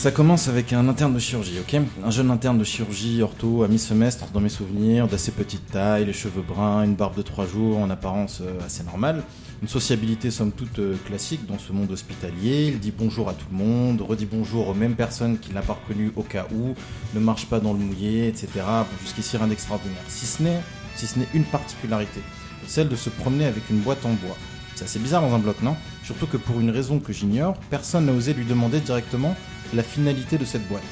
Ça commence avec un interne de chirurgie, ok Un jeune interne de chirurgie ortho à mi-semestre, dans mes souvenirs, d'assez petite taille, les cheveux bruns, une barbe de trois jours, en apparence euh, assez normale. Une sociabilité somme toute euh, classique dans ce monde hospitalier. Il dit bonjour à tout le monde, redit bonjour aux mêmes personnes qu'il n'a pas reconnues au cas où, ne marche pas dans le mouillé, etc. Bon, Jusqu'ici rien d'extraordinaire. Si ce n'est si ce n'est une particularité, celle de se promener avec une boîte en bois. C'est assez bizarre dans un bloc, non? Surtout que pour une raison que j'ignore, personne n'a osé lui demander directement la finalité de cette boîte.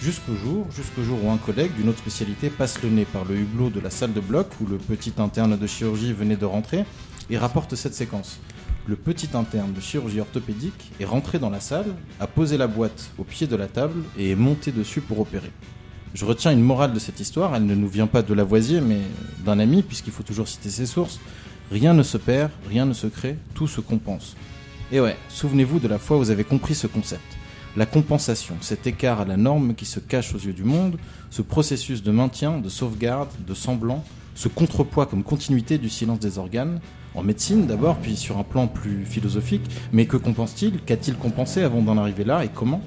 Jusqu'au jour, jusqu'au jour où un collègue d'une autre spécialité passe le nez par le hublot de la salle de bloc où le petit interne de chirurgie venait de rentrer et rapporte cette séquence. Le petit interne de chirurgie orthopédique est rentré dans la salle, a posé la boîte au pied de la table et est monté dessus pour opérer. Je retiens une morale de cette histoire, elle ne nous vient pas de Lavoisier mais d'un ami puisqu'il faut toujours citer ses sources. Rien ne se perd, rien ne se crée, tout se compense. Et ouais, souvenez-vous de la fois où vous avez compris ce concept. La compensation, cet écart à la norme qui se cache aux yeux du monde, ce processus de maintien, de sauvegarde, de semblant, ce contrepoids comme continuité du silence des organes, en médecine d'abord, puis sur un plan plus philosophique, mais que compense-t-il? Qu'a-t-il compensé avant d'en arriver là et comment?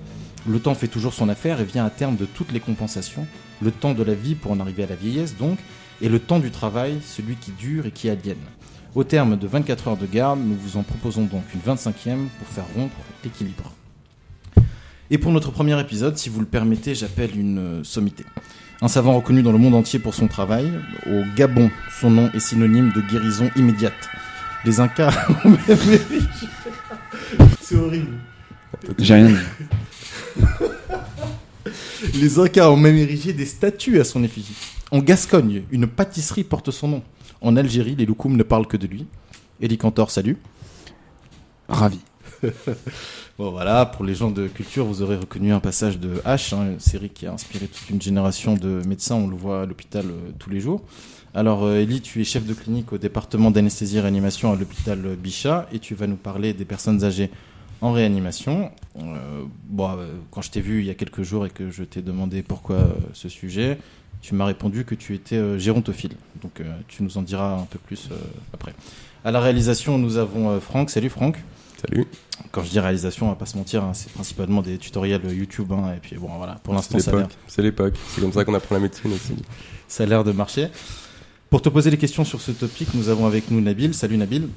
Le temps fait toujours son affaire et vient à terme de toutes les compensations, le temps de la vie pour en arriver à la vieillesse donc, et le temps du travail, celui qui dure et qui aliène. Au terme de 24 heures de garde, nous vous en proposons donc une 25e pour faire rompre l'équilibre. Et pour notre premier épisode, si vous le permettez, j'appelle une euh, sommité. Un savant reconnu dans le monde entier pour son travail, au Gabon, son nom est synonyme de guérison immédiate. Les Incas ont même érigé- C'est horrible. J'ai rien dit. Les Incas ont même érigé des statues à son effigie. En Gascogne, une pâtisserie porte son nom. En Algérie, les loukoums ne parlent que de lui. Elie Cantor, salut. Ravi. Bon voilà, pour les gens de culture, vous aurez reconnu un passage de H, hein, une série qui a inspiré toute une génération de médecins, on le voit à l'hôpital euh, tous les jours. Alors euh, Elie, tu es chef de clinique au département d'anesthésie et réanimation à l'hôpital Bichat et tu vas nous parler des personnes âgées en réanimation. Euh, bon, euh, quand je t'ai vu il y a quelques jours et que je t'ai demandé pourquoi euh, ce sujet, tu m'as répondu que tu étais euh, gérontophile. Donc euh, tu nous en diras un peu plus euh, après. À la réalisation, nous avons euh, Franck. Salut Franck. Salut. Quand je dis réalisation, on va pas se mentir, hein, c'est principalement des tutoriels YouTube. hein, et puis bon, voilà, pour l'instant, C'est ça l'époque. C'est l'époque. C'est comme ça qu'on apprend la médecine aussi. ça a l'air de marcher. Pour te poser les questions sur ce topic, nous avons avec nous Nabil. Salut Nabil.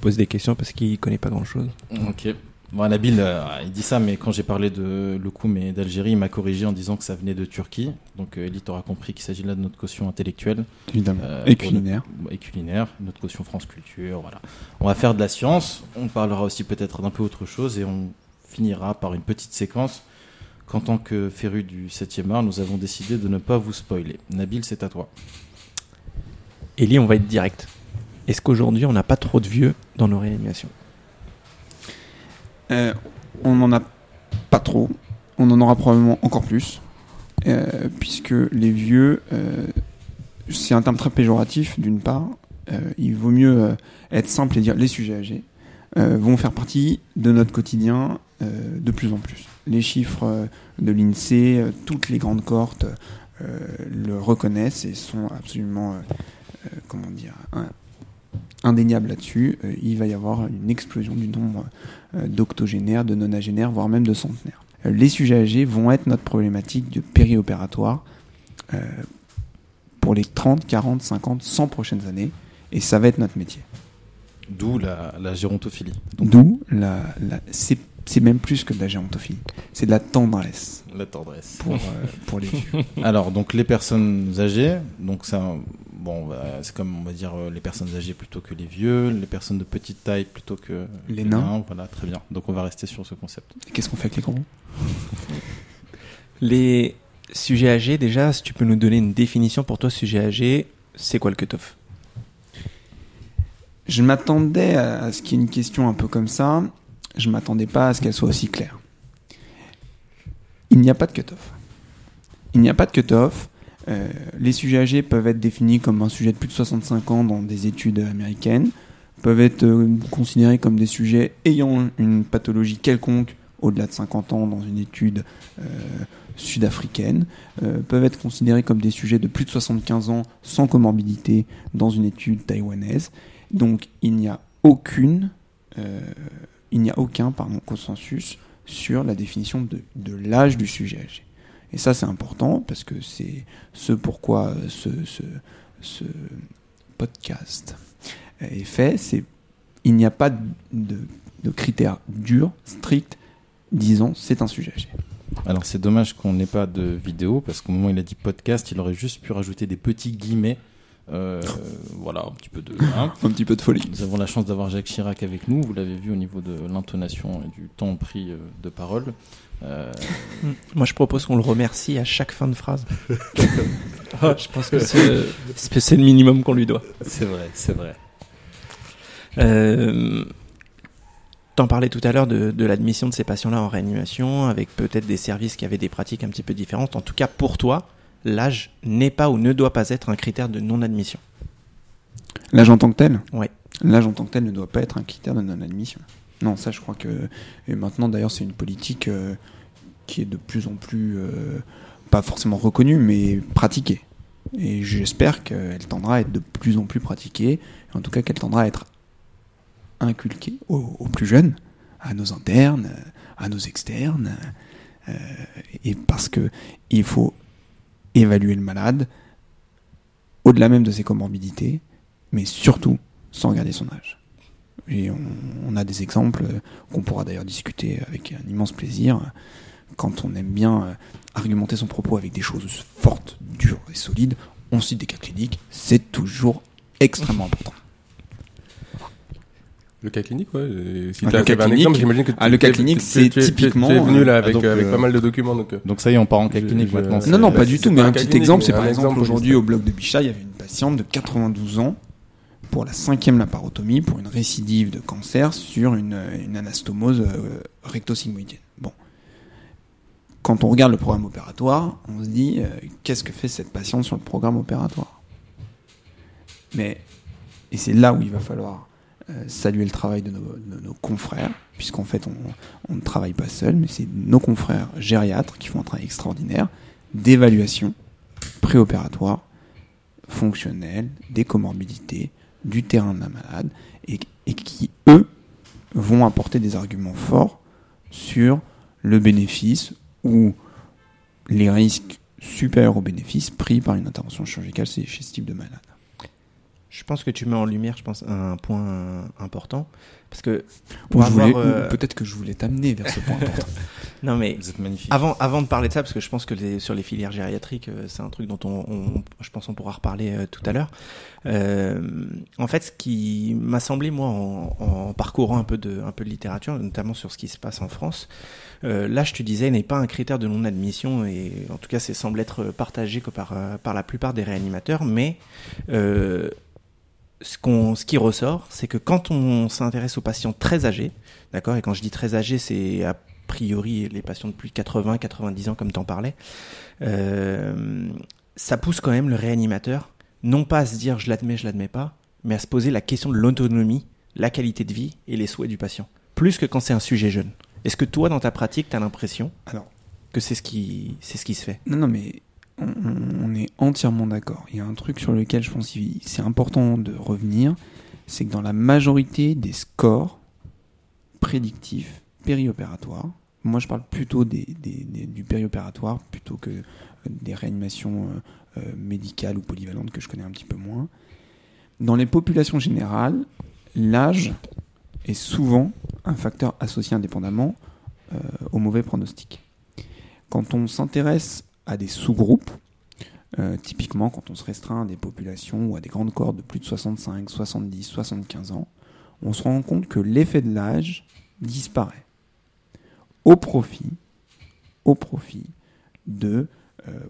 pose des questions parce qu'il connaît pas grand chose. Ok. Bon, Nabil, euh, il dit ça, mais quand j'ai parlé de Loukoum et d'Algérie, il m'a corrigé en disant que ça venait de Turquie. Donc, euh, Elie t'aura compris qu'il s'agit là de notre caution intellectuelle. Évidemment. Euh, Et culinaire. le- et culinaire, notre caution France Culture, voilà. On va faire de la science, on parlera aussi peut-être d'un peu autre chose et on finira par une petite séquence qu'en tant que féru du 7e art, nous avons décidé de ne pas vous spoiler. Nabil, c'est à toi. Ellie, on va être direct. Est-ce qu'aujourd'hui on n'a pas trop de vieux dans nos réanimations? Euh, on n'en a pas trop. On en aura probablement encore plus. Euh, puisque les vieux, euh, c'est un terme très péjoratif d'une part. Il vaut mieux être simple et dire les sujets âgés vont faire partie de notre quotidien de plus en plus. Les chiffres de l'INSEE, toutes les grandes cohortes le reconnaissent et sont absolument, comment dire, indéniables là-dessus. Euh, il va y avoir une explosion du nombre euh, d'octogénaires, de nonagénaires, voire même de centenaires. Euh, Les sujets âgés vont être notre problématique de périopératoire pour les 30, 40, 50, 100 prochaines années, et ça va être notre métier. D'où la, la gérontophilie. D'où la, la- c'est même plus que de la gérontophilie, c'est de la tendresse la tendresse. pour, pour les vieux. Alors, donc les personnes âgées, donc ça, bon, bah, c'est comme on va dire euh, les personnes âgées plutôt que les vieux, les personnes de petite taille plutôt que Les nains. Voilà, très bien. Donc on va rester sur ce concept. Qu'est-ce qu'on fait avec les gros Les sujets âgés, déjà, si tu peux nous donner une définition pour toi, sujet âgé, c'est quoi le cut-off? Je m'attendais à ce qu'il y ait une question un peu comme ça. Je m'attendais pas à ce qu'elle soit aussi claire. Il n'y a pas de cut-off. Il n'y a pas de cut-off. Euh, les sujets âgés peuvent être définis comme un sujet de plus de 65 ans dans des études américaines, peuvent être euh, considérés comme des sujets ayant une pathologie quelconque au-delà de 50 ans dans une étude euh, sud-africaine, peuvent être considérés comme des sujets de plus de 75 ans sans comorbidité dans une étude taïwanaise. Donc il n'y a aucune, il n'y a aucun consensus sur la définition de l'âge du sujet âgé. Et ça, c'est important parce que c'est ce pourquoi euh, ce, ce, podcast est fait. C'est il n'y a pas de, de critères durs, stricts, disant c'est un sujet. Alors c'est dommage qu'on n'ait pas de vidéo parce qu'au moment où il a dit podcast, il aurait juste pu rajouter des petits guillemets. Euh, voilà, un petit peu de. hein. Un petit peu de folie. Nous avons la chance d'avoir Jacques Chirac avec nous. Vous l'avez vu au niveau de l'intonation et du temps pris euh, de parole. Euh, Moi, je propose qu'on le remercie à chaque fin de phrase. je pense que c'est le minimum qu'on lui doit. c'est vrai, c'est vrai. Euh, T'en parlais tout à l'heure de, de l'admission de ces patients-là en réanimation, avec peut-être des services qui avaient des pratiques un petit peu différentes. En tout cas, pour toi, l'âge n'est pas ou ne doit pas être un critère de non-admission. L'âge en tant que tel Ouais. L'âge en tant que tel ne doit pas être un critère de non-admission. Non, ça je crois que. Et maintenant d'ailleurs, c'est une politique euh, qui est de plus en plus. euh, pas forcément reconnue, mais pratiquée. Et j'espère qu'elle tendra à être de plus en plus pratiquée, en tout cas qu'elle tendra à être inculquée aux, aux plus jeunes, à nos internes, à nos externes. euh, et parce que il faut évaluer le malade au-delà même de ses comorbidités, mais surtout sans regarder son âge. Et on, a des exemples euh, qu'on pourra d'ailleurs discuter avec un immense plaisir. Quand on aime bien euh, argumenter son propos avec des choses fortes, dures et solides, on cite des cas cliniques, c'est toujours extrêmement important. Le cas clinique, ouais. et Si Ah, le cas t'avais un clinique- exemple, j'imagine que ah, le cas clinique, c'est typiquement, Tu es venu là euh, avec, donc, avec euh, pas mal de documents, donc. euh, Donc ça y est, on part en cas clinique je- maintenant. Non, Non, pas du tout, mais un petit clinique, exemple, c'est par exemple aujourd'hui au bloc de Bichat, il y avait une patiente de 92 ans pour la cinquième laparotomie pour une récidive de cancer sur une, une anastomose euh, rectosigmoïdienne. Bon. Quand on regarde le programme opératoire, on se dit euh, qu'est-ce que fait cette patiente sur le programme opératoire? Mais, et c'est là où il va falloir euh, saluer le travail de nos, confrères, puisqu'en fait on, ne travaille pas seul, mais c'est nos confrères gériatres qui font un travail extraordinaire d'évaluation préopératoire, fonctionnelle, des comorbidités, du terrain de la malade, et, et qui, eux, vont apporter des arguments forts sur le bénéfice ou les risques supérieurs aux bénéfices pris par une intervention chirurgicale chez ce type de malade. Je pense que tu mets en lumière, je pense, un point important. Parce que Ou pour je voulais- avoir, euh, ou Peut-être que je voulais t'amener vers ce point important. Non, mais Vous êtes magnifique. Avant, avant de parler de ça, parce que je pense que les- sur les filières gériatriques, euh, c'est un truc dont on, on- je pense on pourra reparler euh, tout à l'heure. Euh, en fait, ce qui m'a semblé moi en, en parcourant un peu de, un peu de littérature, notamment sur ce qui se passe en France, euh, l'âge, tu disais, n'est pas un critère de non-admission et en tout cas, c'est semble être partagé que par euh, par la plupart des réanimateurs, mais euh, ce, qu'on, ce qui ressort, c'est que quand on s'intéresse aux patients très âgés, d'accord, et quand je dis très âgés, c'est a priori les patients de plus de 80, 90 ans, comme t'en parlais, euh, ça pousse quand même le réanimateur, non pas à se dire je l'admets, je l'admets pas, mais à se poser la question de l'autonomie, la qualité de vie et les souhaits du patient, plus que quand c'est un sujet jeune. Est-ce que toi, dans ta pratique, tu as l'impression Alors, que c'est ce qui, c'est ce qui se fait? Non, non, mais on, est entièrement d'accord. Il y a un truc sur lequel je pense que c'est important de revenir, c'est que dans la majorité des scores prédictifs périopératoires, moi je parle plutôt des, du périopératoire plutôt que euh, des réanimations euh, euh, médicales ou polyvalentes que je connais un petit peu moins. Dans les populations générales, l'âge est souvent un facteur associé indépendamment au mauvais pronostic. Quand on s'intéresse à des sous-groupes, euh, typiquement quand on se restreint à des populations ou à des grandes cohortes de plus de 65, 70, 75 ans, on se rend compte que l'effet de l'âge disparaît au profit, au profit de, euh,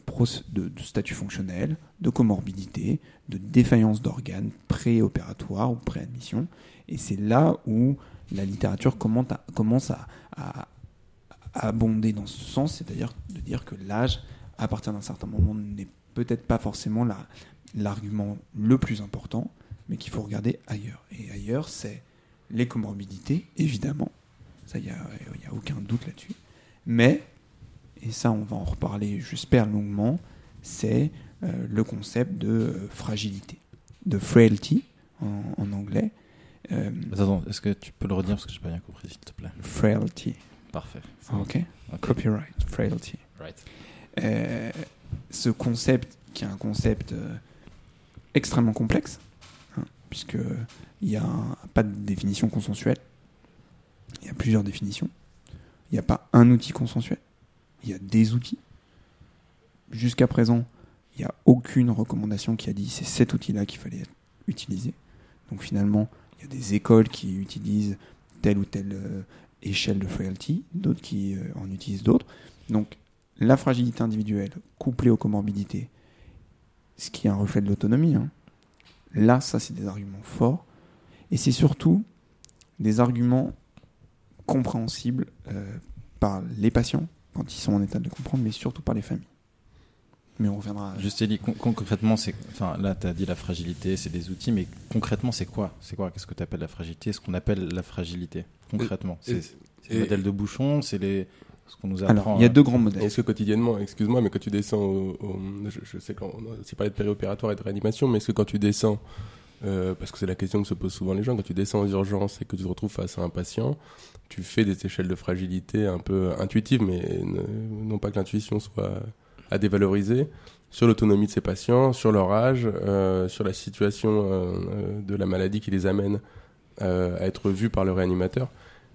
statut fonctionnel, de comorbidité, de défaillance d'organes préopératoires ou préadmission. Et c'est là où la littérature commence à- à abonder dans ce sens, c'est-à-dire de dire que l'âge, à partir d'un certain moment, n'est peut-être pas forcément la- l'argument le plus important, mais qu'il faut regarder ailleurs. Et ailleurs, c'est les comorbidités, évidemment. Ça, il n'y a, y a aucun doute là-dessus. Mais, et ça, on va en reparler, j'espère, longuement, c'est euh, le concept de euh, fragilité, de frailty en, en anglais. Euh, Attends, est-ce que tu peux le redire parce que j'ai pas bien compris, s'il te plaît? Frailty. Parfait. Ok. Ok. Copyright, frailty. Right. Euh, ce concept, qui est un concept euh, extrêmement complexe, hein, puisque il n'y a pas de définition consensuelle. Il y a plusieurs définitions. Il n'y a pas un outil consensuel. Il y a des outils. Jusqu'à présent, il n'y a aucune recommandation qui a dit c'est cet outil-là qu'il fallait utiliser. Donc finalement, il y a des écoles qui utilisent telle ou telle euh, échelle de frailty, d'autres qui en utilisent d'autres. Donc la fragilité individuelle couplée aux comorbidités, ce qui est un reflet de l'autonomie, hein. là, ça, c'est des arguments forts. Et c'est surtout des arguments compréhensibles euh, par les patients quand ils sont en état de comprendre, mais surtout par les familles. Mais on reviendra. Juste Elie, con- con- concrètement, c'est, enfin, là, tu as dit la fragilité, c'est des outils, mais concrètement, c'est quoi? C'est quoi? Qu'est-ce que tu appelles la fragilité? Ce qu'on appelle la fragilité, concrètement. C'est le modèle de bouchon, c'est les, ce qu'on nous apprend. Alors, il y a hein. deux grands modèles. Est-ce que quotidiennement, excuse-moi, mais quand tu descends au, au- je, je sais qu'on aussi parlé de périopératoire et de réanimation, mais est-ce que quand tu descends, euh, parce que c'est la question que se posent souvent les gens, quand tu descends aux urgences et que tu te retrouves face à un patient, tu fais des échelles de fragilité un peu intuitives, mais ne- non pas que l'intuition soit à dévaloriser, sur l'autonomie de ces patients, sur leur âge, euh, sur la situation euh, euh, de la maladie qui les amène euh, à être vus par le réanimateur.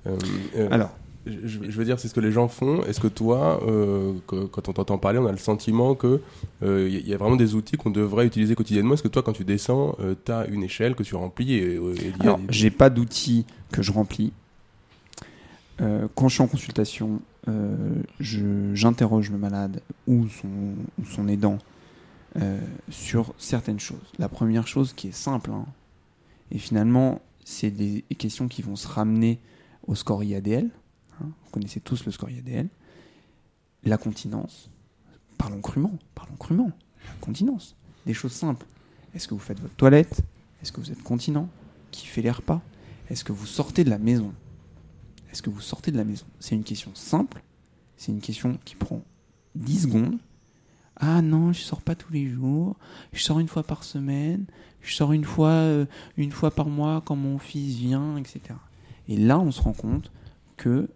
Euh, euh, Alors, je, veux dire, c'est ce que les gens font. Est-ce que toi, euh, quand on t'entend parler, on a le sentiment que euh, y, a vraiment des outils qu'on devrait utiliser quotidiennement? Est-ce que toi, quand tu descends, tu as une échelle que tu remplis et, et y a- Alors, j'ai pas d'outils que je remplis. Euh, quand je suis en consultation, euh, j'interroge le malade ou son, aidant euh, sur certaines choses. La première chose qui est simple, hein, et finalement, c'est des questions qui vont se ramener au score IADL. Hein. vous connaissez tous le score IADL. La continence. Parlons crûment, parlons crûment. La continence. Des choses simples. Est-ce que vous faites votre toilette? Est-ce que vous êtes continent? Qui fait les repas? Est-ce que vous sortez de la maison? Est-ce que vous sortez de la maison? C'est une question simple. C'est une question qui prend 10 secondes. Ah non, je sors pas tous les jours. Je sors une fois par semaine. Je sors une fois, euh, une fois par mois quand mon fils vient, etc. Et là, on se rend compte que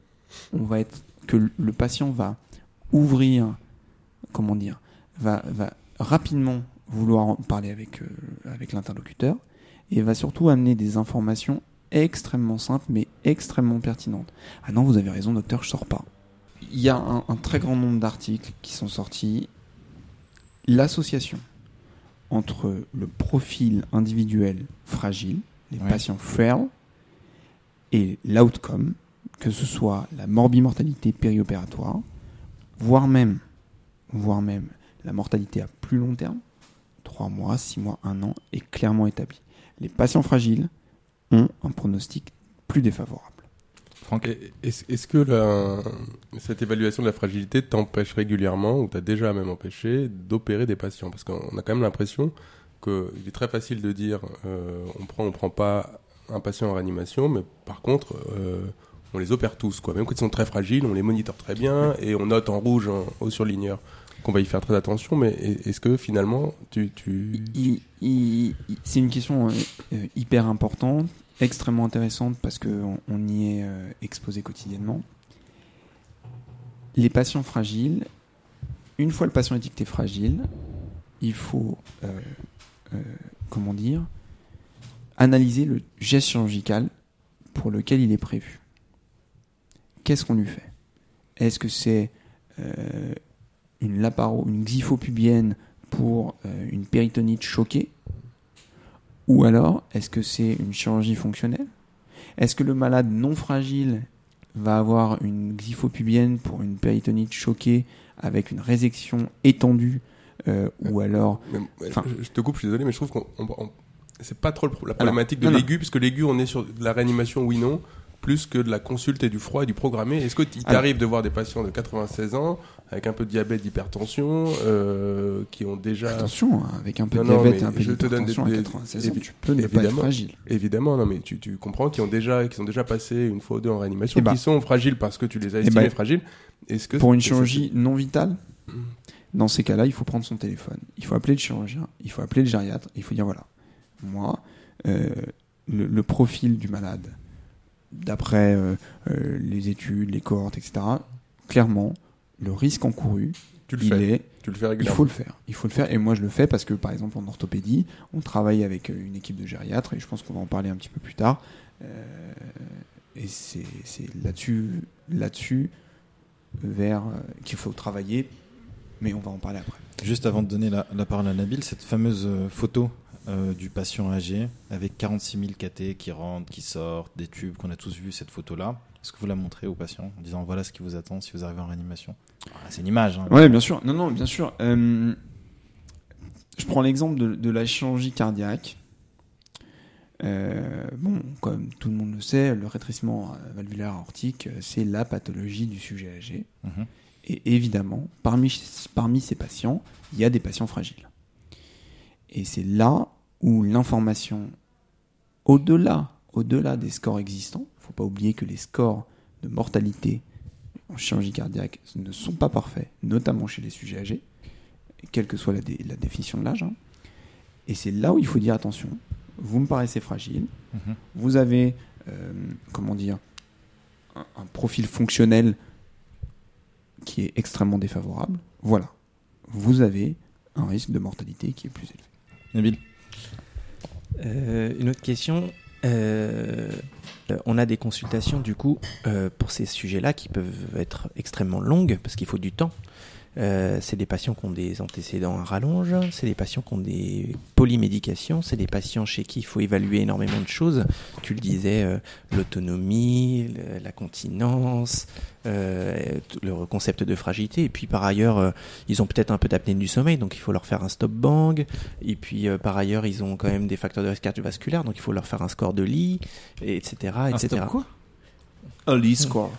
on va être, que le- patient va ouvrir, comment dire, va, va rapidement vouloir parler avec, euh, avec l'interlocuteur et va surtout amener des informations extrêmement simples mais extrêmement pertinentes. Ah non, vous avez raison, docteur, je sors pas. Il y a un, un très grand nombre d'articles qui sont sortis. L'association entre le profil individuel fragile, les Ouais. patients frail, et l'outcome, que ce soit la morbimortalité périopératoire, voire même, voire même la mortalité à plus long terme, 3 mois, 6 mois, 1 an, est clairement établie. Les patients fragiles ont un pronostic plus défavorable. Franck, Est-ce que la- cette évaluation de la fragilité t'empêche régulièrement, ou t'as déjà même empêché, d'opérer des patients? Parce qu'on a quand même l'impression qu'il est très facile de dire euh, on prend, on prend pas un patient en réanimation, mais par contre, euh, on les opère tous. Quoi. Même quand ils sont très fragiles, on les monitore très bien et on note en rouge, en- au surligneur, qu'on va y faire très attention. Mais est- est-ce que finalement, tu. tu... C'est une question euh, euh, hyper importante, extrêmement intéressante parce qu'on on y est euh, exposé quotidiennement. Les patients fragiles, une fois le patient étiqueté fragile, il faut, comment dire, analyser le geste chirurgical pour lequel il est prévu. Qu'est-ce qu'on lui fait? Est-ce que c'est euh, une laparo, une xyphopubienne pour euh, une péritonite choquée? Ou alors, est-ce que c'est une chirurgie fonctionnelle? Est-ce que le malade non fragile va avoir une xyphopubienne pour une péritonite choquée avec une résection étendue euh, ou alors Mais, je, te coupe, je suis désolé, mais je trouve qu'on. on- on- c'est pas trop la Alors, problématique de l'aigu, puisque l'aigu, on est sur de la réanimation, oui, non, plus que de la consulte et du froid et du programmé. Est-ce que il Alors- t'arrive de voir des patients de 96 ans, avec un peu de diabète, d'hypertension, euh, qui ont déjà. attention hein, avec un peu Non, de diabète et un peu je te donne des- d'hypertension à des- 96 ans, tu peux ne pas être évidemment. fragile. Évidemment, non, mais tu, tu comprends, qui ont déjà, qui sont déjà passé une fois ou deux en réanimation, Eh ben- qui sont fragiles parce que tu les as Eh estimés ben- fragiles. Est-ce que Pour une chirurgie non vitale, Mm. dans ces cas-là, il faut prendre son téléphone, il faut appeler le chirurgien, il faut appeler le gériatre, il faut dire voilà, moi, euh, le, le profil du malade d'après euh, euh, les études, les cohortes, etc., clairement, le risque encouru, Tu le il fais. est Tu le fais il faut le faire. Il faut le faire. Et moi, je le fais parce que, par exemple, en orthopédie, on travaille avec euh, une équipe de gériatres et je pense qu'on va en parler un petit peu plus tard. Euh, et c'est là-dessus, là-dessus, vers euh, qu'il faut travailler. Mais on va en parler après. Juste avant de donner la, la parole à Nabil, cette fameuse photo euh, du patient âgé avec 46 000 KT qui rentrent, qui sortent, des tubes, qu'on a tous vu cette photo-là. Est-ce que vous la montrez au patient en disant voilà ce qui vous attend si vous arrivez en réanimation? Ah, C'est une image. hein. Ouais, bien sûr. Non, non, bien sûr. Euh, je prends l'exemple de, de la chirurgie cardiaque. Euh, bon, comme tout le monde le sait, le rétrécissement valvulaire aortique, c'est la pathologie du sujet âgé. Mhm. Et évidemment, parmi, parmi ces patients, il y a des patients fragiles. Et c'est là où l'information, au-delà, au-delà des scores existants, il ne faut pas oublier que les scores de mortalité en chirurgie cardiaque ne sont pas parfaits, notamment chez les sujets âgés, quelle que soit la, dé- la définition de l'âge. hein. Et c'est là où il faut dire attention, vous me paraissez fragile, Mhm. vous avez, euh, comment dire, un, un profil fonctionnel qui est extrêmement défavorable. Voilà, vous avez un risque de mortalité qui est plus élevé. Nabil Euh, une autre question. Euh, on a des consultations du coup euh, pour ces sujets-là qui peuvent être extrêmement longues parce qu'il faut du temps. Euh, c'est des patients qui ont des antécédents à rallonge, c'est des patients qui ont des polymédications, c'est des patients chez qui il faut évaluer énormément de choses. Tu le disais, euh, l'autonomie, la continence, euh, le concept de fragilité. Et puis par ailleurs, euh, ils ont peut-être un peu d'apnée du sommeil, donc il faut leur faire un stop bang. Et puis euh, par ailleurs, ils ont quand même des facteurs de risque cardiovasculaire, donc il faut leur faire un score de lit, et etc. Un etc. stop quoi? A Lee score,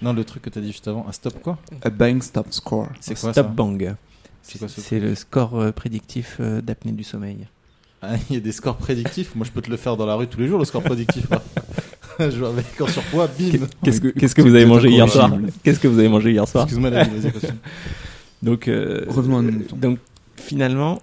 Non, le truc que tu as dit juste avant. Un stop quoi a bang stop score. C'est quoi stop ça bang. C'est quoi ce C'est le score euh, prédictif euh, d'apnée du sommeil. Ah, Il y a des scores prédictifs. Moi, je peux te le faire dans la rue tous les jours, le score prédictif. je vois avec en surpoids, bim. Qu'est-ce que, qu'est-ce que vous avez mangé hier soir? Qu'est-ce que vous avez mangé hier soir? Excuse-moi, continue. Donc, euh, Revenons à. Donc, finalement,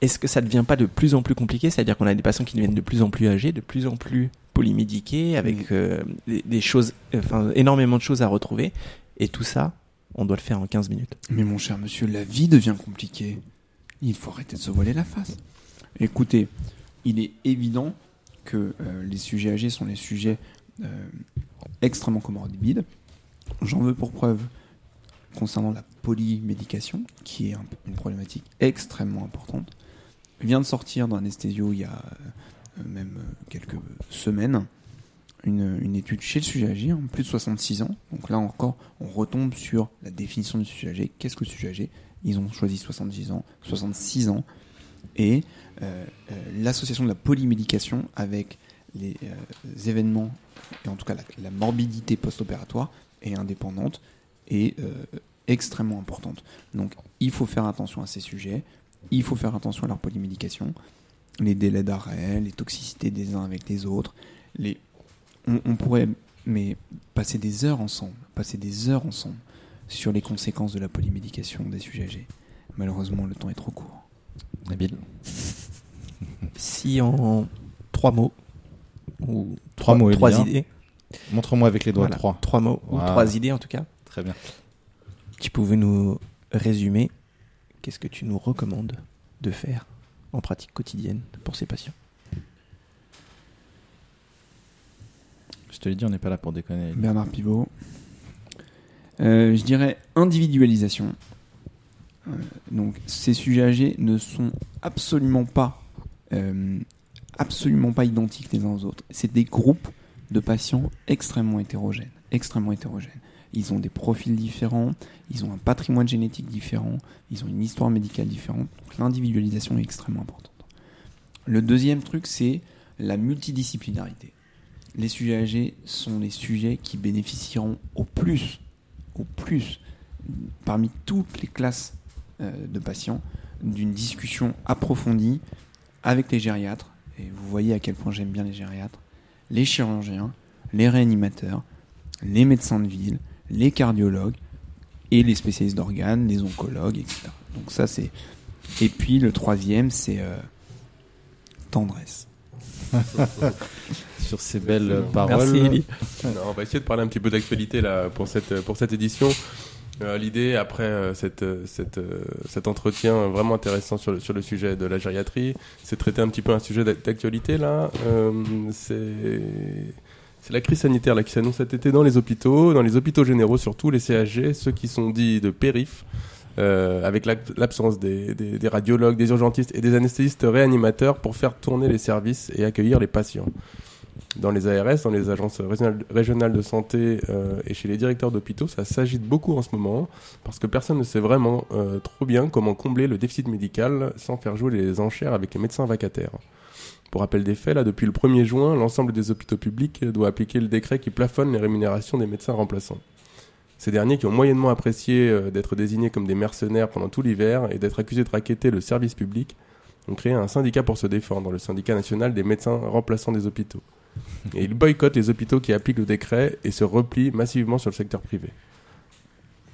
est-ce que ça ne devient pas de plus en plus compliqué? C'est-à-dire qu'on a des patients qui deviennent de plus en plus âgés, de plus en plus polymédiqués, avec euh, des, des choses, enfin, énormément de choses à retrouver. Et tout ça, on doit le faire en 15 minutes. Mais mon cher monsieur, la vie devient compliquée. Il faut arrêter de se voiler la face. Écoutez, il est évident que euh, les sujets âgés sont les sujets euh, extrêmement comorbides. J'en veux pour preuve concernant la polymédication, qui est un- une problématique extrêmement importante. Vient de sortir dans Anesthésio il y a euh, même euh, quelques semaines une, étude chez le sujet âgé, hein, plus de 66 ans. Donc là encore, on retombe sur la définition du sujet âgé. Qu'est-ce que le sujet âgé? Ils ont choisi 70 ans, 66 ans. Et euh, l'association de la polymédication avec les événements, et en tout cas la, la morbidité post-opératoire, est indépendante et extrêmement importante. Donc il faut faire attention à ces sujets, il faut faire attention à leur polymédication, les délais d'arrêt, les toxicités des uns avec les autres, les on, on pourrait mais passer des heures ensemble, passer des heures ensemble sur les conséquences de la polymédication des sujets âgés. Malheureusement, le temps est trop court. Nabil. Si en trois mots, ou Trois mots, trois idées, Montre-moi avec les doigts voilà, trois. trois mots, ou trois idées en tout cas, Très bien. tu pouvais nous résumer qu'est-ce que tu nous recommandes de faire en pratique quotidienne pour ces patients? Je te l'ai dit, on n'est pas là pour déconner. Bernard Pivot. Euh, je dirais individualisation. Euh, donc, ces sujets âgés ne sont absolument pas, euh, absolument pas identiques les uns aux autres. C'est des groupes de patients extrêmement hétérogènes, extrêmement hétérogènes. Ils ont des profils différents, ils ont un patrimoine génétique différent, ils ont une histoire médicale différente. Donc, l'individualisation est extrêmement importante. Le deuxième truc, c'est la multidisciplinarité les sujets âgés sont les sujets qui bénéficieront au plus, au plus, parmi toutes les classes euh, de patients, d'une discussion approfondie avec les gériatres. Et vous voyez à quel point j'aime bien les gériatres, les chirurgiens, les réanimateurs, les médecins de ville, les cardiologues et les spécialistes d'organes, les oncologues, etc. Donc ça c'est. Et puis le troisième c'est euh, tendresse. Sur ces belles Excellent. paroles. Merci on va essayer de parler un petit peu d'actualité là pour cette pour cette édition. Euh, L'idée après euh, cette, euh, cette, euh, cet entretien vraiment intéressant sur le, sur le sujet de la gériatrie, c'est de traiter un petit peu un sujet d'ac- d'actualité là. Euh, c'est c'est la crise sanitaire là qui s'annonce cet été dans les hôpitaux, dans les hôpitaux généraux surtout les CHG, ceux qui sont dits de périph. euh, avec l'absence des, radiologues, des urgentistes et des anesthésistes réanimateurs pour faire tourner les services et accueillir les patients dans les ARS, dans les agences régionales, régionales de santé euh, et chez les directeurs d'hôpitaux, ça s'agite beaucoup en ce moment parce que personne ne sait vraiment euh, trop bien comment combler le déficit médical sans faire jouer les enchères avec les médecins vacataires. Pour rappel des faits, là, depuis le 1er juin, l'ensemble des hôpitaux publics doit appliquer le décret qui plafonne les rémunérations des médecins remplaçants. Ces derniers qui ont moyennement apprécié euh, d'être désignés comme des mercenaires pendant tout l'hiver et d'être accusés de raqueter le service public ont créé un syndicat pour se défendre, le syndicat national des médecins remplaçants des hôpitaux. Et ils boycottent les hôpitaux qui appliquent le décret et se replient massivement sur le secteur privé.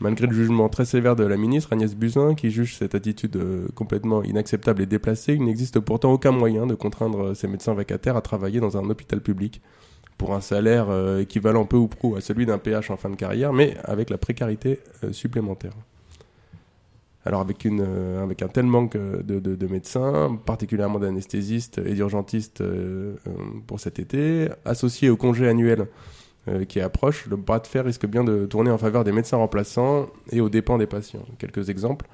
Malgré le jugement très sévère de la ministre Agnès Buzyn, qui juge cette attitude euh, complètement inacceptable et déplacée, il n'existe pourtant aucun moyen de contraindre ces médecins vacataires à travailler dans un hôpital public pour un salaire euh, équivalent peu ou prou à celui d'un PH en fin de carrière, mais avec la précarité euh, supplémentaire. Alors avec, un tel manque de, de- de médecins, particulièrement d'anesthésistes et d'urgentistes pour cet été, associé au congé annuel euh, qui approche, le bras de fer risque bien de tourner en faveur des médecins remplaçants et aux dépens des patients. Quelques exemples.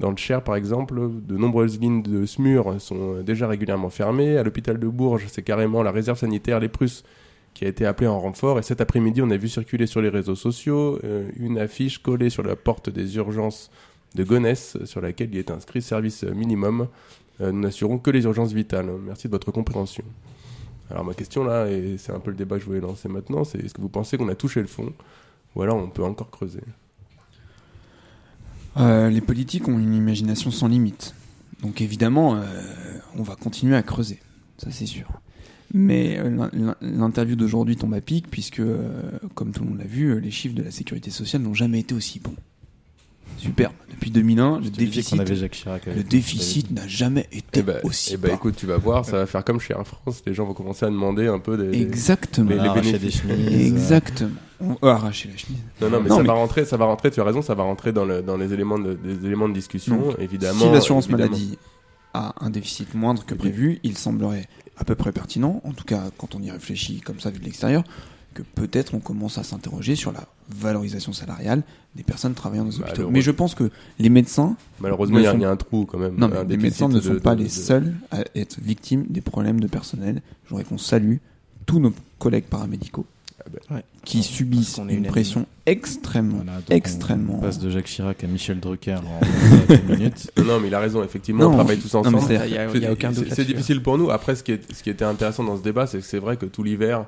Dans le Cher, par exemple, de nombreuses lignes de SMUR sont euh, déjà régulièrement fermées. À l'hôpital de Bourges, c'est carrément la réserve sanitaire Les Prusses qui a été appelée en renfort. Et cet après-midi, on a vu circuler sur les réseaux sociaux euh, une affiche collée sur la porte des urgences de Gonesse, sur laquelle il est inscrit service minimum. Nous n'assurons que les urgences vitales. Merci de votre compréhension. Alors ma question là, et c'est un peu le débat que je voulais lancer maintenant, c'est est-ce que vous pensez qu'on a touché le fond ou alors on peut encore creuser? Euh, les politiques ont une imagination sans limite. Donc évidemment, euh, on va continuer à creuser, ça c'est sûr. Mais euh, l'in- l'in- l'interview d'aujourd'hui tombe à pic puisque, comme tout le monde l'a vu, les chiffres de la sécurité sociale n'ont jamais été aussi bons. Super. Depuis 2001, le déficit, avait Jacques Chirac. avec le déficit n'a jamais été Eh ben, aussi eh ben, bas. écoute, tu vas voir, ça va faire comme chez Air France, les gens vont commencer à demander un peu des... Exactement. Les des chemises. Exactement. On va arracher la chemise. Non, non, mais Non, ça mais- va rentrer, ça va rentrer, tu as raison, ça va rentrer dans, le, dans les, éléments de, des éléments de discussion, Donc, évidemment. si l'assurance maladie a un déficit moindre que prévu, il semblerait à peu près pertinent, en tout cas quand on y réfléchit comme ça vu de l'extérieur, que peut-être on commence à s'interroger sur la valorisation salariale des personnes travaillant dans les Bah, hôpitaux. Mais je pense que les médecins, Malheureusement, ne il y, a- sont- il y a un trou quand même. non, mais les médecins ne de- sont de- pas de- les seuls à être victimes des problèmes de personnel. Je voudrais qu'on salue tous nos collègues paramédicaux Ah ben, Ouais. qui subissent une pression extrêmement, Voilà, extrêmement. On passe de Jacques Chirac à Michel Drucker en 10 minutes. Non, mais il a raison, effectivement, Non, on travaille tous ensemble. c'est- Il y a, aucun doute C'est- difficile pour nous. Après, ce qui, est, ce qui était intéressant dans ce débat, c'est que c'est vrai que tout l'hiver,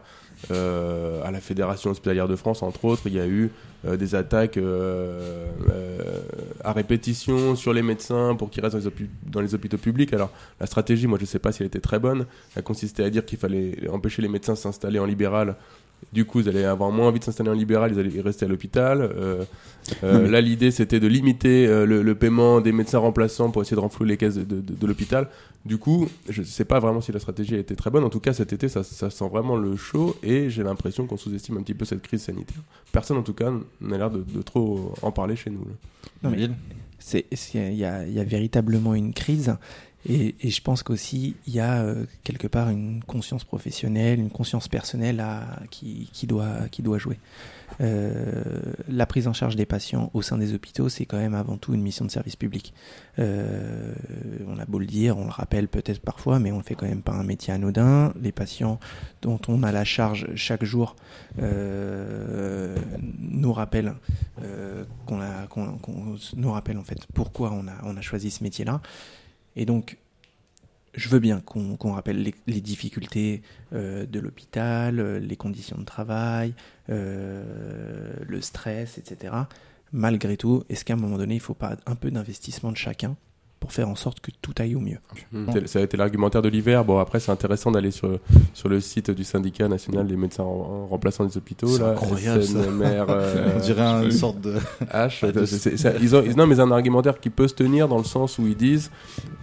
euh, à la Fédération hospitalière de France, entre autres, il y a eu euh, des attaques euh, euh, à répétition sur les médecins pour qu'ils restent dans les, dans les hôpitaux publics. Alors, la stratégie, moi, je sais pas si elle était très bonne. Elle consistait à dire qu'il fallait empêcher les médecins de s'installer en libéral. Du coup, ils allaient avoir moins envie de s'installer en libéral, ils allaient rester à l'hôpital. Euh, euh, mais- Là, l'idée, c'était de limiter euh, le, le paiement des médecins remplaçants pour essayer de renflouer les caisses de, de- de l'hôpital. Du coup, je sais pas vraiment si la stratégie a été très bonne. En tout cas, cet été, ça, ça sent vraiment le chaud et j'ai l'impression qu'on sous-estime un petit peu cette crise sanitaire. Personne, en tout cas, n'a l'air de, de trop en parler chez nous. là. Non, mais- y il y a véritablement une crise et, et je pense qu'aussi il y a euh, quelque part une conscience professionnelle, une conscience personnelle à, qui, qui doit qui doit jouer. Euh, la prise en charge des patients au sein des hôpitaux, c'est quand même avant tout une mission de service public. Euh, on a beau le dire, on le rappelle peut-être parfois, mais on ne fait quand même pas un métier anodin. Les patients dont on a la charge chaque jour euh, nous rappellent euh, qu'on a, qu'on, nous rappelle en fait pourquoi on a, on a choisi ce métier-là. Et donc, je veux bien qu'on, rappelle les, les difficultés euh, de l'hôpital, euh, les conditions de travail, euh, le stress, etc. Malgré tout, est-ce qu'à un moment donné, il ne faut pas un peu d'investissement de chacun pour faire en sorte que tout aille au mieux. Tel- Ça a été l'argumentaire de l'hiver. Bon, après, c'est intéressant d'aller sur, sur le site du syndicat national des médecins en, en remplaçant des hôpitaux. C'est là, incroyable, ça. SNMR, euh, On dirait une sorte de. H. ils ont, ils- non, mais c'est un argumentaire qui peut se tenir dans le sens où ils disent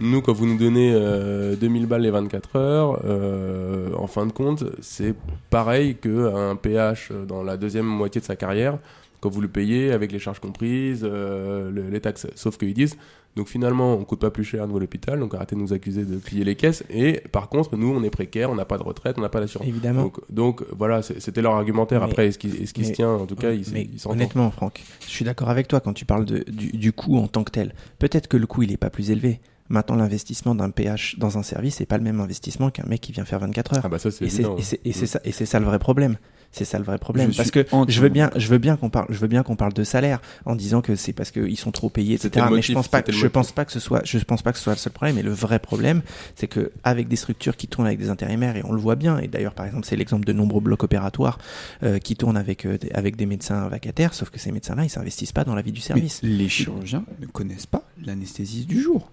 nous, quand vous nous donnez euh, 2000 balles les 24 heures, euh, en fin de compte, c'est pareil qu'un PH dans la deuxième moitié de sa carrière, quand vous le payez avec les charges comprises, euh, le- les taxes. Sauf qu'ils disent donc finalement, on coûte pas plus cher à nouveau l'hôpital, donc arrêtez de nous accuser de plier les caisses. Et par contre, nous, on est précaire, on n'a pas de retraite, on n'a pas d'assurance. Évidemment. Donc, donc voilà, c'était leur argumentaire. Mais- Après, est-ce qu'il se tient? En tout cas, il, Mais il honnêtement, Franck, je suis d'accord avec toi quand tu parles de, du, du coût en tant que tel. Peut-être que le coût il est pas plus élevé. Maintenant, l'investissement d'un PH dans un service c'est pas le même investissement qu'un mec qui vient faire 24 heures. Ah bah ça, c'est ça et c'est ça le vrai problème. C'est ça le vrai problème. Je parce que je veux bien, je veux bien qu'on parle, je veux bien qu'on parle de salaire en disant que c'est parce qu'ils sont trop payés, etc. Mais je pense pas, je pense que ce soit, je pense pas que ce soit le seul problème. Et le vrai problème, c'est que avec des structures qui tournent avec des intérimaires et on le voit bien. Et d'ailleurs, par exemple, c'est l'exemple de nombreux blocs opératoires euh, qui tournent avec euh, des- avec des médecins vacataires. Sauf que ces médecins-là, ils s'investissent pas dans la vie du Mais service. les chirurgiens ne connaissent pas l'anesthésiste du jour.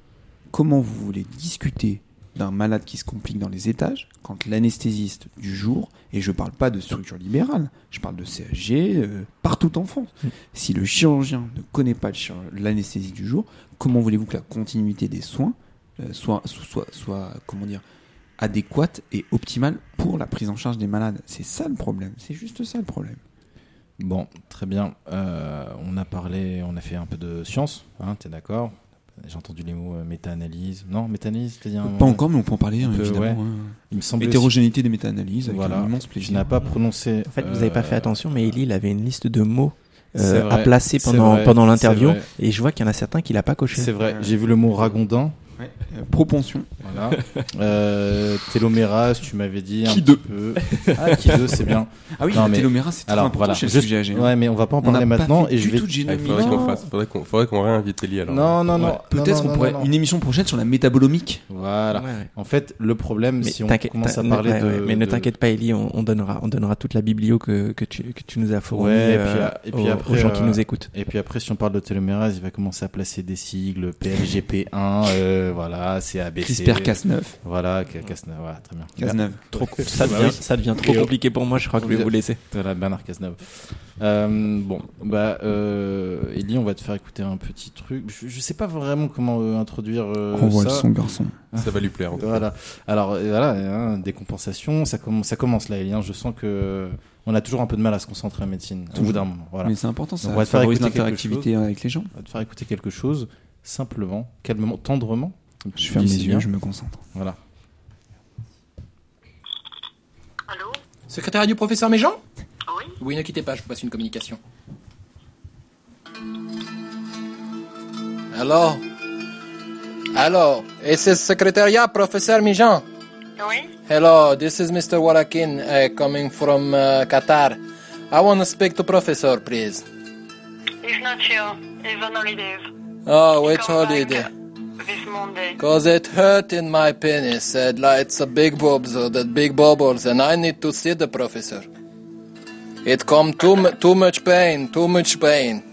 Comment vous voulez discuter d'un malade qui se complique dans les étages quand l'anesthésiste du jour, et je parle pas de structure libérale, je parle de CHG euh, partout en France. Si le chirurgien ne connaît pas l'anesthésie du jour, comment voulez-vous que la continuité des soins euh, soit, soit, soit, comment dire, adéquate et optimale pour la prise en charge des malades? C'est ça le problème. C'est juste ça le problème. Bon, très bien. Euh, on a parlé, on a fait un peu de science, hein, t'es d'accord? J'ai entendu les mots euh, méta-analyse. Non, méta-analyse, dit un Pas encore, mais on peut en parler, hein, peu, évidemment. ouais. hein. Il me semble. Hétérogénéité des méta-analyses avec Voilà. un immense Tu plaisir. n'as pas prononcé. En fait, vous n'avez pas fait euh, attention, mais Eli, il avait une liste de mots euh, à placer pendant vrai, pendant l'interview. Et je vois qu'il y en a certains qui l'a pas coché. C'est vrai. J'ai vu le mot ragondin. Euh, propension. Voilà. euh, télomérase, tu m'avais dit un Qui petit peu. Ah, qui deux, c'est bien. Ah oui, Non, mais- télomérase, c'est très Alors important voilà. chez Juste- sujet. Ouais, mais on va pas en parler pas maintenant. fait Et je vais. tout de Ah, il faudrait qu'on fasse, faudrait qu'on, faudrait qu'on réinvite Eli alors. Non, non, non. Ouais, Peut-être qu'on pourrait non, non. une émission prochaine sur la métabolomique. Voilà. En fait, le problème, Mais si on commence à parler ouais, de. mais ne t'inquiète pas, Ellie, on, on donnera, on donnera toute la biblio que, que, tu, que tu nous as fournie Ouais, et puis, euh, après, aux gens qui nous écoutent. Et puis après, si on parle de télomérase, il va commencer à placer des sigles PLGP1, euh, voilà, CABC. CRISPR Cas9. Voilà, Cas- Cas9, voilà, très bien. Cas9. Trop, ça, devient, ça devient trop on- compliqué pour moi, je crois que je vais vous laisser. Voilà, Bernard Cazeneuve. Euh, bon, bah, euh, Ellie, on va te faire écouter un petit truc. Je, je sais pas vraiment comment euh, introduire euh, Envoie le ça. son, garçon. Ça va lui plaire. en tout cas. Voilà. Alors euh, voilà, hein, décompensation, ça, commence ça commence là, Ellie. hein. Je sens que on a toujours un peu de mal à se concentrer en médecine au bout d'un moment. Voilà. Mais c'est important, ça Donc, on va te faire écouter quelque l'interactivité avec les gens. On va te faire écouter quelque chose simplement, calmement, tendrement. Je ferme les yeux, je me concentre. Voilà. Allô Secrétaire du professeur Méjean? Oui Oui, ne quittez pas, je vous passe une communication. Alors? Alors, is this secretariat, professeur Méjean? Oui Hello, this is Mr. Warakin uh, coming from uh, Qatar. I want to speak to professor, please. He's not here. He's on holidays. Oh, come holiday? back. Cause it hurt in my penis, said like it's a big bobs or that big bubbles, and I need to see the professor. It come too mu- too much pain, too much pain.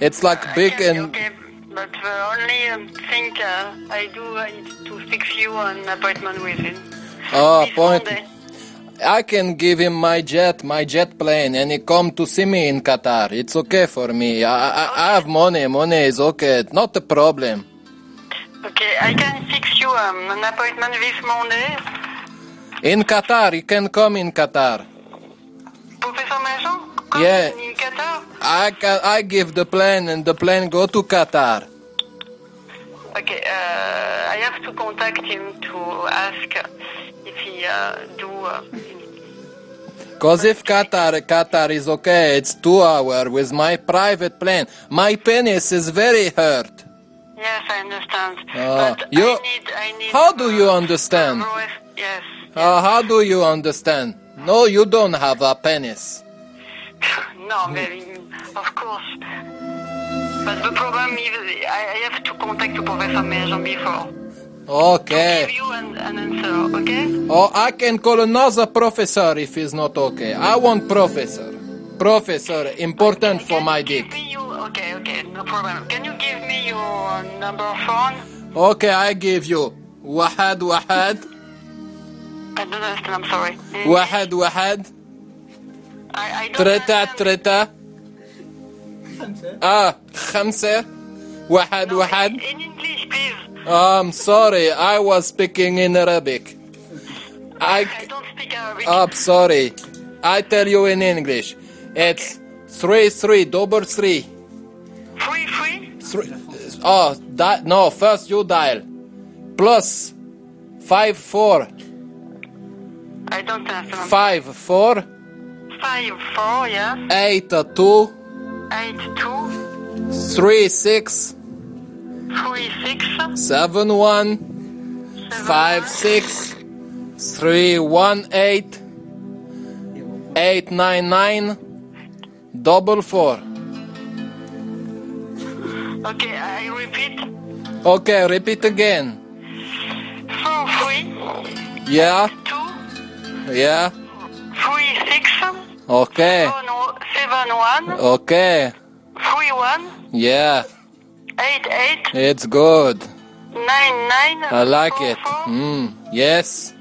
It's like big Okay, and okay, but the only um, thing uh, I do is to fix you an appointment with him. ah This point. Monday. I can give him my jet, my jet plane, and he come to see me in Qatar. It's okay for me. I I, I have money. Money is okay. Not a problem. Okay, I can fix you um, an appointment this Monday. In Qatar, you can come in Qatar. Professor Majon? Come Yeah. in Qatar? I can, I give the plane, and the plane go to Qatar. Okay, uh, I have to contact him to ask if he uh, do. Uh, Cause if Qatar, Qatar is okay, it's two hour with my private plane. My penis is very hurt. Yes, I understand. Ah, but you- I need, I need. How do you uh, understand? uh, Yes. Uh, how do you understand? No, you don't have a penis. no, maybe, of course. But the problem is, I, have to contact Professor Majon before. To Okay. give you an, an answer, okay? Oh, I can call another professor if it's not okay. I want professor. Professor, important for Can my you give dick. me you- okay, okay, no problem. Can you give me your number of phone? Okay, I give you. واحد واحد I don't understand, I'm sorry. واحد واحد I, I don't تريتا understand. تريتا اه خمسة واحد واحد In English, please. I'm sorry, I was speaking in Arabic. I, I don't speak Arabic. I'm sorry. I tell you in English. it's three, three, double three. Free, free? three oh, di- no, first you dial. Plus five, four, I don't have. Five four. Five four. Yeah. eight, uh, two, Eight, two, three, six, three, six, seven, one, seven, five, six, three, one, eight, eight, nine, nine, double four. Okay, I repeat. Okay, repeat again. Four, three, Yeah, two, yeah. three, six, Okay, seven, seven, one, okay. three, one, Yeah, eight, eight, it's good. nine, nine. I like four, it. four. Mm, yes,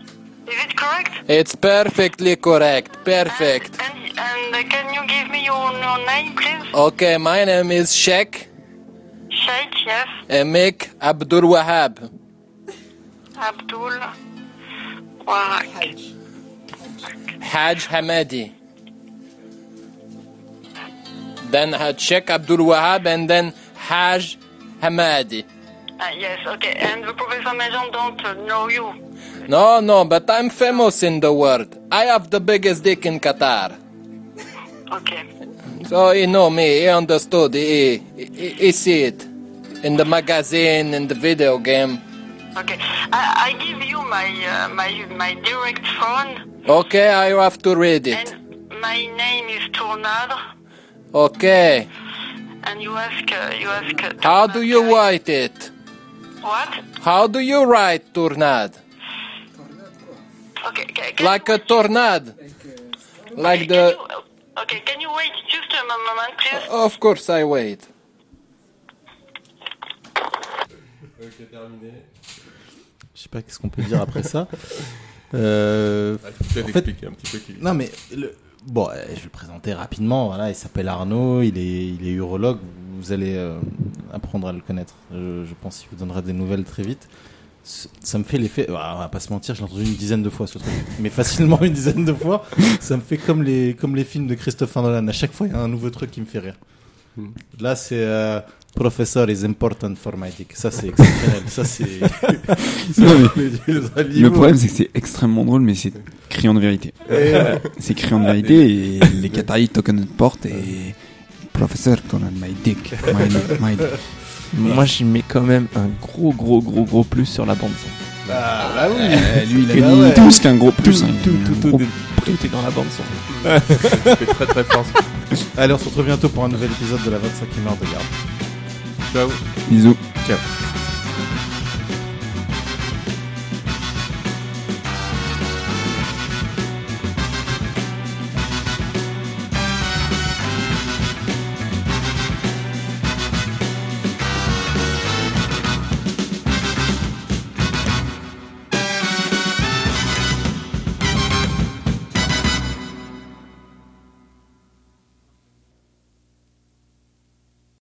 Is it correct? it's perfectly correct. Perfect. And, and uh, can you give me your, your name, please? Okay, my name is Sheikh Sheikh, yes. Emik Abdul Wahab. Abdul Warak. Haj Hamadi. Then uh, Sheikh Abdul Wahab and then Haj Hamadi. Ah, yes, okay. And the Professor Maison don't uh, know you. No, no, but I'm famous in the world. I have the biggest dick in Qatar. Okay. So he know me, he understood, he, he, he see it. In the magazine, in the video game. Okay. I, I give you my uh, my my direct phone, Okay, I have to read it. and my name is Tournade, Okay. and you ask uh, you ask. Uh, How do you write it? What? How do you write tornado? Okay. Can Like a tornado. Like the. you- okay. Can you wait just a moment, please? Of course I wait. Ok, terminé. Je sais pas qu'est-ce qu'on peut dire après ça. Euh, Ah, tu peux En fait- t'expliquer un petit peu qui. Non, mais le- bon, euh, je vais le présenter rapidement. Voilà, il s'appelle Arnaud, il est, il est urologue. Vous allez euh, apprendre à le connaître. Je, je pense qu'il vous donnera des nouvelles très vite. Ça me fait l'effet. ah, on va pas se mentir, je l'ai entendu une dizaine de fois ce truc, mais facilement une dizaine de fois. Ça me fait comme les comme les films de Christopher Nolan. À chaque fois, il y a un nouveau truc qui me fait rire. Hmm. Là, c'est euh, Professor is important for my dick. Ça, c'est exceptionnel. Ça, c'est. Le problème, c'est que c'est extrêmement drôle, mais c'est criant de vérité. C'est criant de vérité et les Qataris toquent à notre porte et. Professeur, ton my dick. My, my dick. Moi, j'y mets quand même un gros, gros, gros, gros plus sur la bande son. Ah, bah oui. Euh, lui, il a Bah ouais. plus qu'un gros plus. hein. tout, un tout, gros- tout, tout est dans la bande son. C'est très très fort. Allez, on se retrouve bientôt pour un nouvel épisode de la 25e heure de garde. Ciao. Bisous. Ciao.